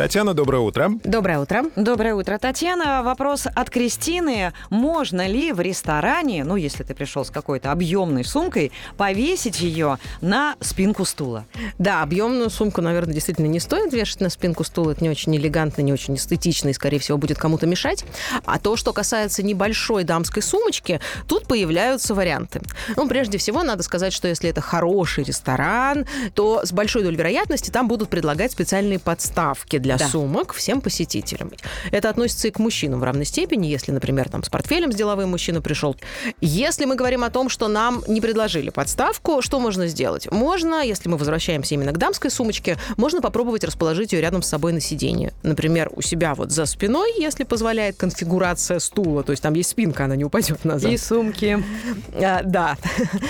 Татьяна, доброе утро. Доброе утро. Доброе утро, Татьяна. Вопрос от Кристины. Можно ли в ресторане, ну, если ты пришел с какой-то объемной сумкой, повесить ее на спинку стула? Да, объемную сумку, наверное, действительно не стоит вешать на спинку стула. Это не очень элегантно, не очень эстетично и, скорее всего, будет кому-то мешать. А то, что касается небольшой дамской сумочки, тут появляются варианты. Ну, прежде всего, надо сказать, что если это хороший ресторан, то с большой долей вероятности там будут предлагать специальные подставки для Да. сумок всем посетителям. Это относится и к мужчинам в равной степени, если, например, там с портфелем с деловым мужчина пришел. Если мы говорим о том, что нам не предложили подставку, что можно сделать? Можно, если мы возвращаемся именно к дамской сумочке, можно попробовать расположить ее рядом с собой на сиденье. Например, у себя вот за спиной, если позволяет конфигурация стула, то есть там есть спинка, она не упадет назад. И сумки. А, да.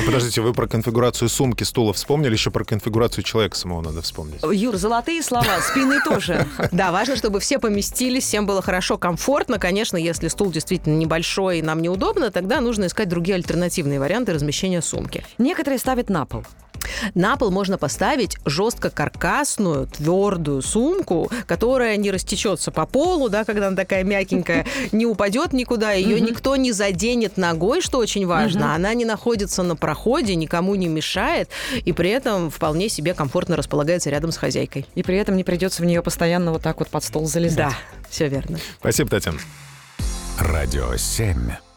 Подождите, вы про конфигурацию сумки, стула вспомнили, еще про конфигурацию человека самого надо вспомнить. Юр, золотые слова, спины тоже. Да, важно, чтобы все поместились, всем было хорошо, комфортно. Конечно, если стул действительно небольшой и нам неудобно, тогда нужно искать другие альтернативные варианты размещения сумки. Некоторые ставят на пол. На пол можно поставить жестко каркасную, твердую сумку, которая не растечется по полу, да, когда она такая мягенькая, не упадет никуда, ее никто не заденет ногой, что очень важно. Она не находится на проходе, никому не мешает, и при этом вполне себе комфортно располагается рядом с хозяйкой. И при этом не придется в нее постоянно вот так вот под стол залезать. Да, все верно. Спасибо, Татьяна. Радио 7.